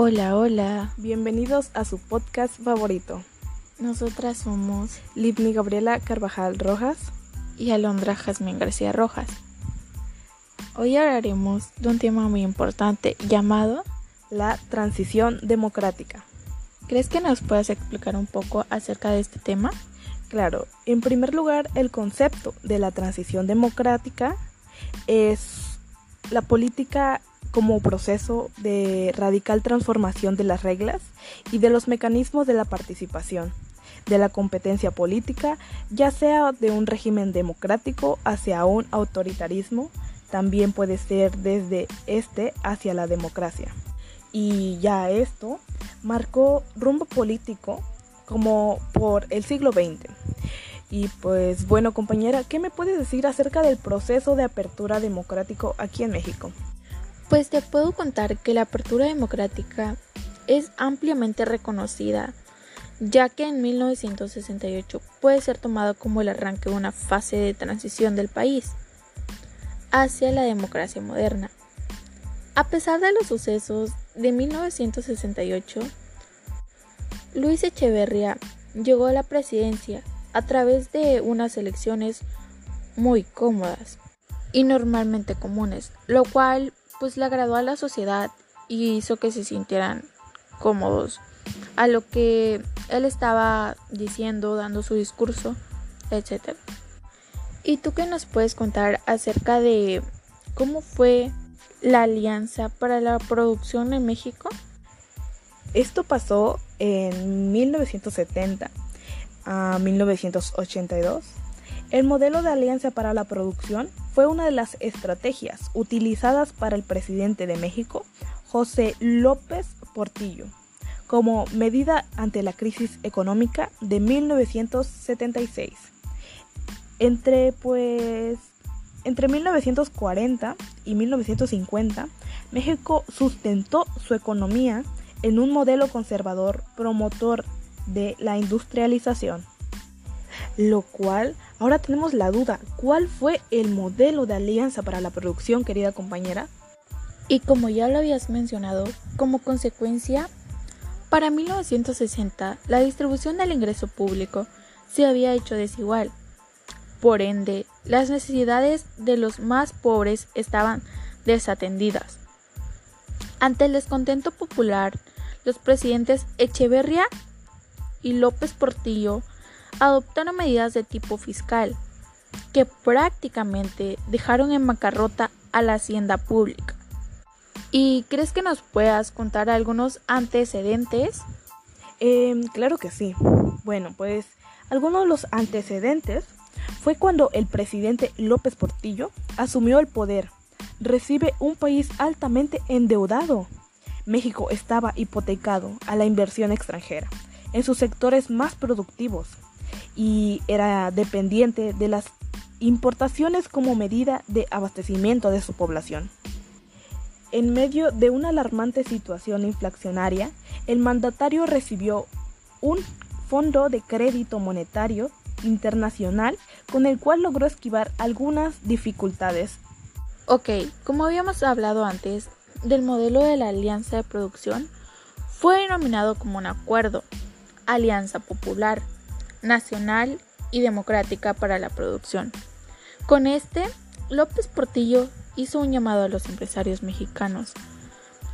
Hola, hola. Bienvenidos a su podcast favorito. Nosotras somos Livni Gabriela Carvajal Rojas y Alondra Jazmín García Rojas. Hoy hablaremos de un tema muy importante llamado la transición democrática. ¿Crees que nos puedas explicar un poco acerca de este tema? Claro, en primer lugar, el concepto de la transición democrática es la política como proceso de radical transformación de las reglas y de los mecanismos de la participación, de la competencia política, ya sea de un régimen democrático hacia un autoritarismo, también puede ser desde este hacia la democracia. Y ya esto marcó rumbo político como por el siglo XX. Y pues bueno compañera, ¿qué me puedes decir acerca del proceso de apertura democrático aquí en México? Pues te puedo contar que la apertura democrática es ampliamente reconocida, ya que en 1968 puede ser tomado como el arranque de una fase de transición del país hacia la democracia moderna. A pesar de los sucesos de 1968, Luis Echeverría llegó a la presidencia a través de unas elecciones muy cómodas y normalmente comunes, lo cual pues le agradó a la sociedad y hizo que se sintieran cómodos a lo que él estaba diciendo, dando su discurso, etc. ¿Y tú qué nos puedes contar acerca de cómo fue la alianza para la producción en México? Esto pasó en 1970 a 1982 el modelo de alianza para la producción fue una de las estrategias utilizadas para el presidente de México, José López Portillo, como medida ante la crisis económica de 1976. Entre pues entre 1940 y 1950, México sustentó su economía en un modelo conservador promotor de la industrialización lo cual ahora tenemos la duda, ¿cuál fue el modelo de alianza para la producción, querida compañera? Y como ya lo habías mencionado, como consecuencia, para 1960 la distribución del ingreso público se había hecho desigual. Por ende, las necesidades de los más pobres estaban desatendidas. Ante el descontento popular, los presidentes Echeverría y López Portillo adoptaron medidas de tipo fiscal que prácticamente dejaron en bancarrota a la hacienda pública. ¿Y crees que nos puedas contar algunos antecedentes? Em, claro que sí. Bueno, pues algunos de los antecedentes fue cuando el presidente López Portillo asumió el poder. Recibe un país altamente endeudado. México estaba hipotecado a la inversión extranjera en sus sectores más productivos y era dependiente de las importaciones como medida de abastecimiento de su población. En medio de una alarmante situación inflacionaria, el mandatario recibió un fondo de crédito monetario internacional con el cual logró esquivar algunas dificultades. Ok, como habíamos hablado antes, del modelo de la alianza de producción fue denominado como un acuerdo, alianza popular, nacional y democrática para la producción. Con este, López Portillo hizo un llamado a los empresarios mexicanos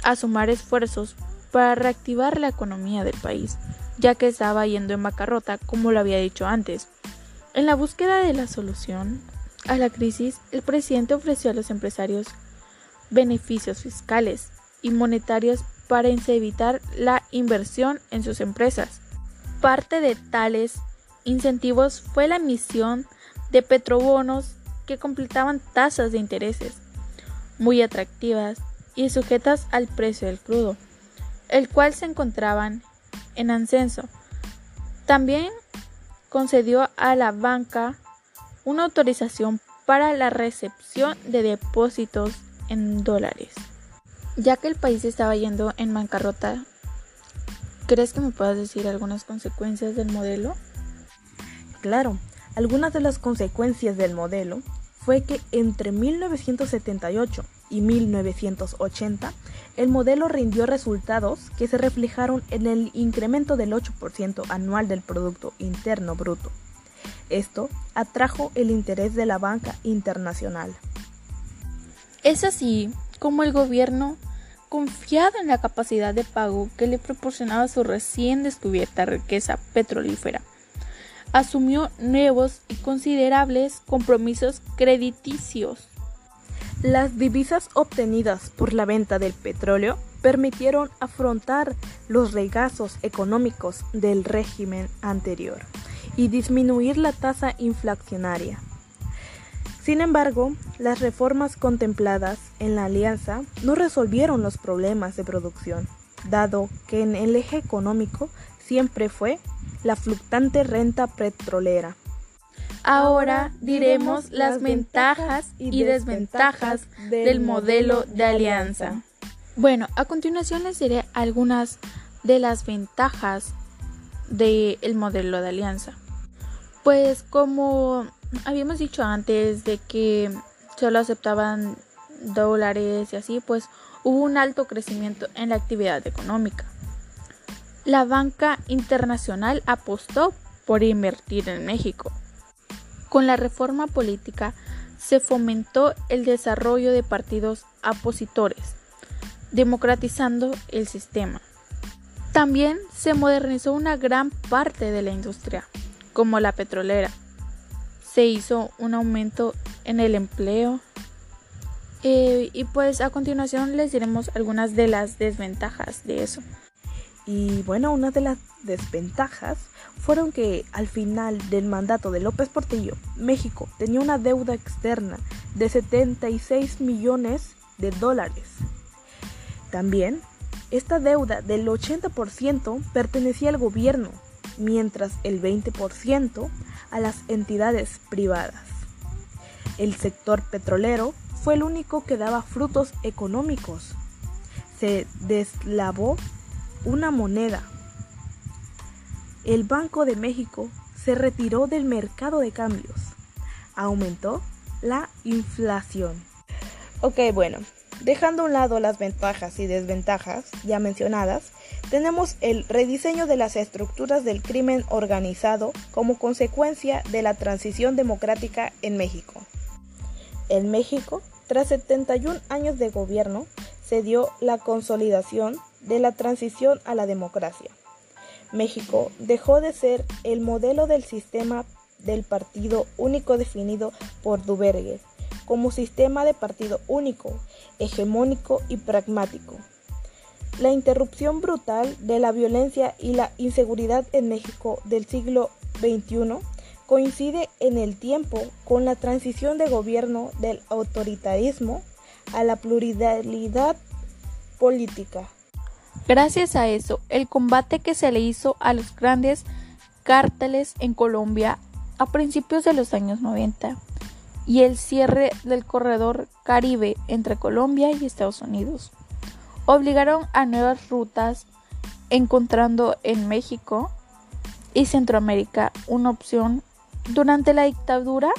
a sumar esfuerzos para reactivar la economía del país, ya que estaba yendo en bancarrota, como lo había dicho antes. En la búsqueda de la solución a la crisis, el presidente ofreció a los empresarios beneficios fiscales y monetarios para evitar la inversión en sus empresas. Parte de tales incentivos fue la emisión de petrobonos que completaban tasas de intereses muy atractivas y sujetas al precio del crudo, el cual se encontraban en ascenso. También concedió a la banca una autorización para la recepción de depósitos en dólares. Ya que el país estaba yendo en bancarrota, ¿crees que me puedas decir algunas consecuencias del modelo? Claro, algunas de las consecuencias del modelo fue que entre 1978 y 1980, el modelo rindió resultados que se reflejaron en el incremento del 8% anual del Producto Interno Bruto. Esto atrajo el interés de la banca internacional. Es así como el gobierno, confiado en la capacidad de pago que le proporcionaba su recién descubierta riqueza petrolífera, asumió nuevos y considerables compromisos crediticios. Las divisas obtenidas por la venta del petróleo permitieron afrontar los regazos económicos del régimen anterior y disminuir la tasa inflacionaria. Sin embargo, las reformas contempladas en la alianza no resolvieron los problemas de producción, dado que en el eje económico siempre fue la fluctuante renta petrolera. Ahora diremos las ventajas y desventajas del modelo de alianza. Bueno, a continuación les diré algunas de las ventajas del modelo de alianza. Pues como habíamos dicho antes de que solo aceptaban dólares y así, pues hubo un alto crecimiento en la actividad económica. La banca internacional apostó por invertir en México. Con la reforma política se fomentó el desarrollo de partidos opositores, democratizando el sistema. También se modernizó una gran parte de la industria, como la petrolera. Se hizo un aumento en el empleo. Eh, y pues a continuación les diremos algunas de las desventajas de eso. Y bueno, una de las desventajas fueron que al final del mandato de López Portillo, México tenía una deuda externa de 76 millones de dólares. También, esta deuda del 80% pertenecía al gobierno, mientras el 20% a las entidades privadas. El sector petrolero fue el único que daba frutos económicos. Se deslavó una moneda. El Banco de México se retiró del mercado de cambios. Aumentó la inflación. Ok, bueno, dejando a un lado las ventajas y desventajas ya mencionadas, tenemos el rediseño de las estructuras del crimen organizado como consecuencia de la transición democrática en México. En México, tras 71 años de gobierno, se dio la consolidación de la transición a la democracia. México dejó de ser el modelo del sistema del partido único definido por Duverger como sistema de partido único, hegemónico y pragmático. La interrupción brutal de la violencia y la inseguridad en México del siglo XXI coincide en el tiempo con la transición de gobierno del autoritarismo a la pluralidad política. Gracias a eso, el combate que se le hizo a los grandes cárteles en Colombia a principios de los años 90 y el cierre del corredor Caribe entre Colombia y Estados Unidos obligaron a nuevas rutas encontrando en México y Centroamérica una opción. Durante la dictadura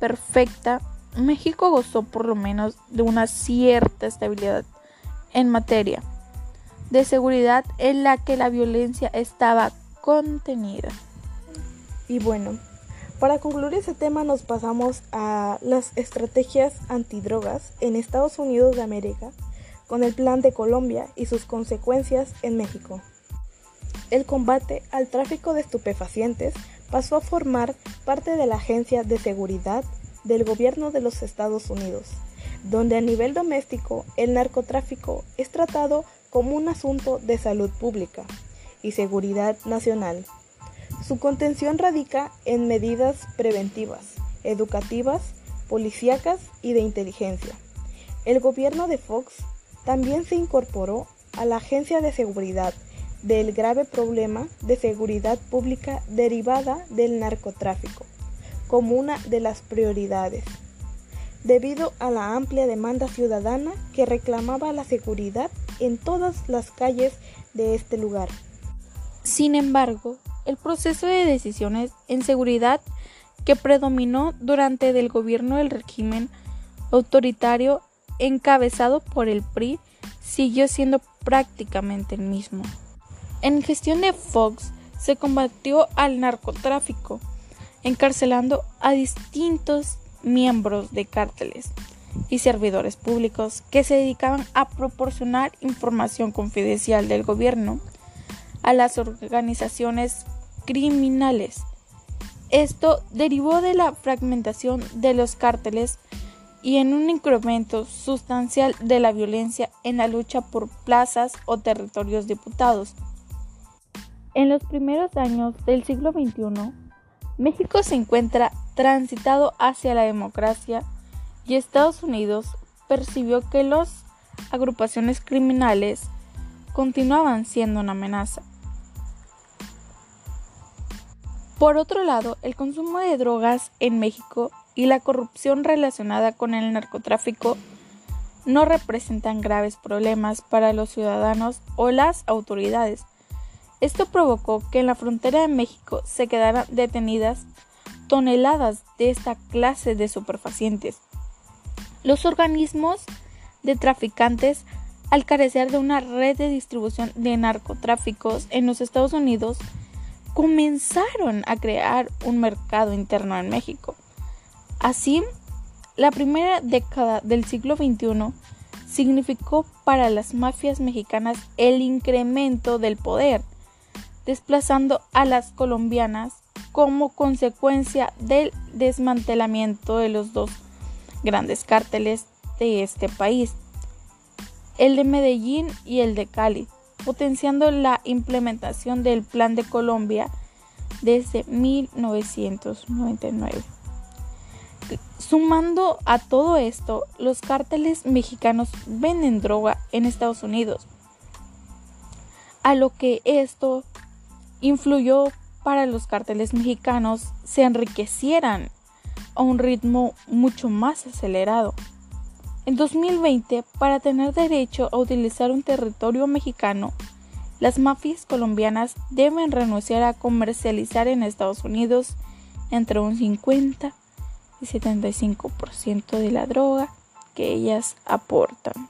perfecta México gozó por lo menos de una cierta estabilidad en materia de seguridad en la que la violencia estaba contenida. Y bueno, para concluir ese tema nos pasamos a las estrategias antidrogas en Estados Unidos de América con el Plan de Colombia y sus consecuencias en México. El combate al tráfico de estupefacientes pasó a formar parte de la Agencia de Seguridad del Gobierno de los Estados Unidos, donde a nivel doméstico el narcotráfico es tratado como un asunto de salud pública y seguridad nacional. Su contención radica en medidas preventivas, educativas, policíacas y de inteligencia. El gobierno de Fox también se incorporó a la Agencia de Seguridad del grave problema de seguridad pública derivada del narcotráfico como una de las prioridades, debido a la amplia demanda ciudadana que reclamaba la seguridad en todas las calles de este lugar. Sin embargo, el proceso de decisiones en seguridad que predominó durante el gobierno del régimen autoritario encabezado por el PRI, siguió siendo prácticamente el mismo. En gestión de Fox se combatió al narcotráfico, encarcelando a distintos miembros de cárteles y servidores públicos que se dedicaban a proporcionar información confidencial del gobierno a las organizaciones criminales. Esto derivó de la fragmentación de los cárteles y en un incremento sustancial de la violencia en la lucha por plazas o territorios diputados. En los primeros años del siglo XXI, México se encuentra transitado hacia la democracia y Estados Unidos percibió que las agrupaciones criminales continuaban siendo una amenaza. Por otro lado, el consumo de drogas en México y la corrupción relacionada con el narcotráfico no representan graves problemas para los ciudadanos o las autoridades. Esto provocó que en la frontera de México se quedaran detenidas toneladas de esta clase de superfacientes. Los organismos de traficantes, al carecer de una red de distribución de narcotráficos en los Estados Unidos, comenzaron a crear un mercado interno en México. Así, la primera década del siglo XXI significó para las mafias mexicanas el incremento del poder, desplazando a las colombianas como consecuencia del desmantelamiento de los dos grandes cárteles de este país, el de Medellín y el de Cali, potenciando la implementación del Plan de Colombia desde 1999. Sumando a todo esto, los cárteles mexicanos venden droga en Estados Unidos, a lo que esto influyó para los cárteles mexicanos se enriquecieran a un ritmo mucho más acelerado. En 2020, para tener derecho a utilizar un territorio mexicano, las mafias colombianas deben renunciar a comercializar en Estados Unidos entre un 50 y 75% de la droga que ellas aportan.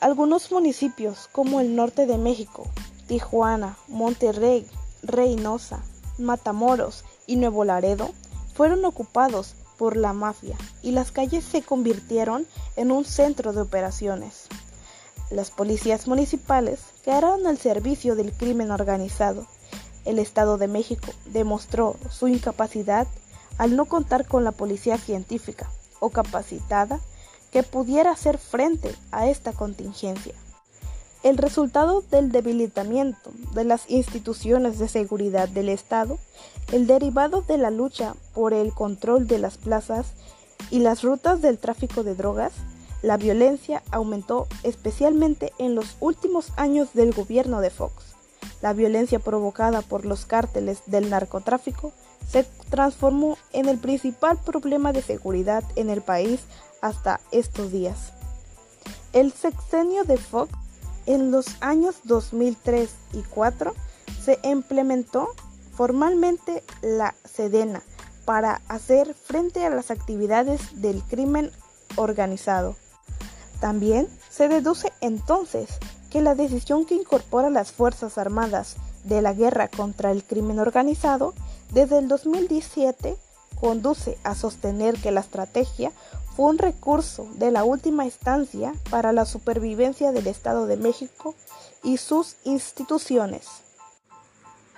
Algunos municipios como el norte de México, Tijuana, Monterrey, Reynosa, Matamoros y Nuevo Laredo fueron ocupados por la mafia y las calles se convirtieron en un centro de operaciones. Las policías municipales quedaron al servicio del crimen organizado. El Estado de México demostró su incapacidad al no contar con la policía científica o capacitada que pudiera hacer frente a esta contingencia. El resultado del debilitamiento de las instituciones de seguridad del Estado, el derivado de la lucha por el control de las plazas y las rutas del tráfico de drogas, la violencia aumentó especialmente en los últimos años del gobierno de Fox. La violencia provocada por los cárteles del narcotráfico se transformó en el principal problema de seguridad en el país hasta estos días. El sexenio de Fox en los años 2003 y 2004 se implementó formalmente la Sedena para hacer frente a las actividades del crimen organizado. También se deduce entonces que la decisión que incorpora las Fuerzas Armadas de la guerra contra el crimen organizado desde el 2017 conduce a sostener que la estrategia fue un recurso de la última instancia para la supervivencia del Estado de México y sus instituciones.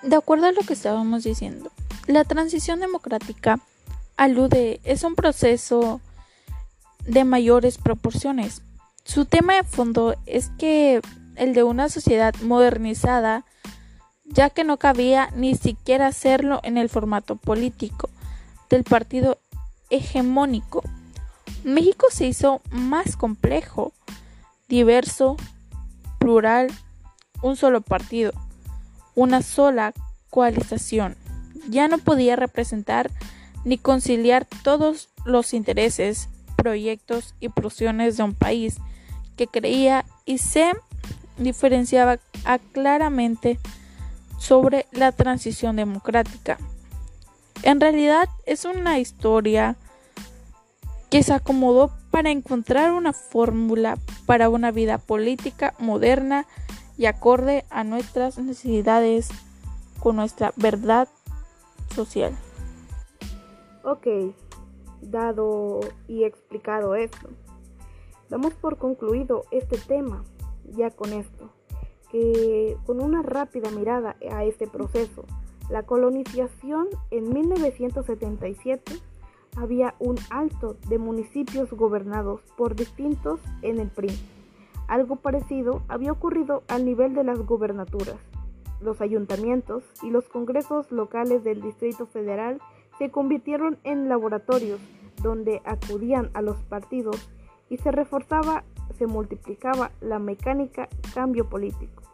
De acuerdo a lo que estábamos diciendo, la transición democrática alude es un proceso de mayores proporciones. Su tema de fondo es que el de una sociedad modernizada, ya que no cabía ni siquiera hacerlo en el formato político del partido hegemónico México se hizo más complejo, diverso, plural, un solo partido, una sola coalización. Ya no podía representar ni conciliar todos los intereses, proyectos y pulsiones de un país que creía y se diferenciaba claramente sobre la transición democrática. En realidad es una historia que se acomodó para encontrar una fórmula para una vida política moderna y acorde a nuestras necesidades con nuestra verdad social. Ok, dado y explicado esto, damos por concluido este tema ya con esto, que con una rápida mirada a este proceso, la colonización en 1977 había un alto de municipios gobernados por distintos en el PRI. Algo parecido había ocurrido al nivel de las gobernaturas. Los ayuntamientos y los congresos locales del Distrito Federal se convirtieron en laboratorios donde acudían a los partidos y se reforzaba, se multiplicaba la mecánica cambio político.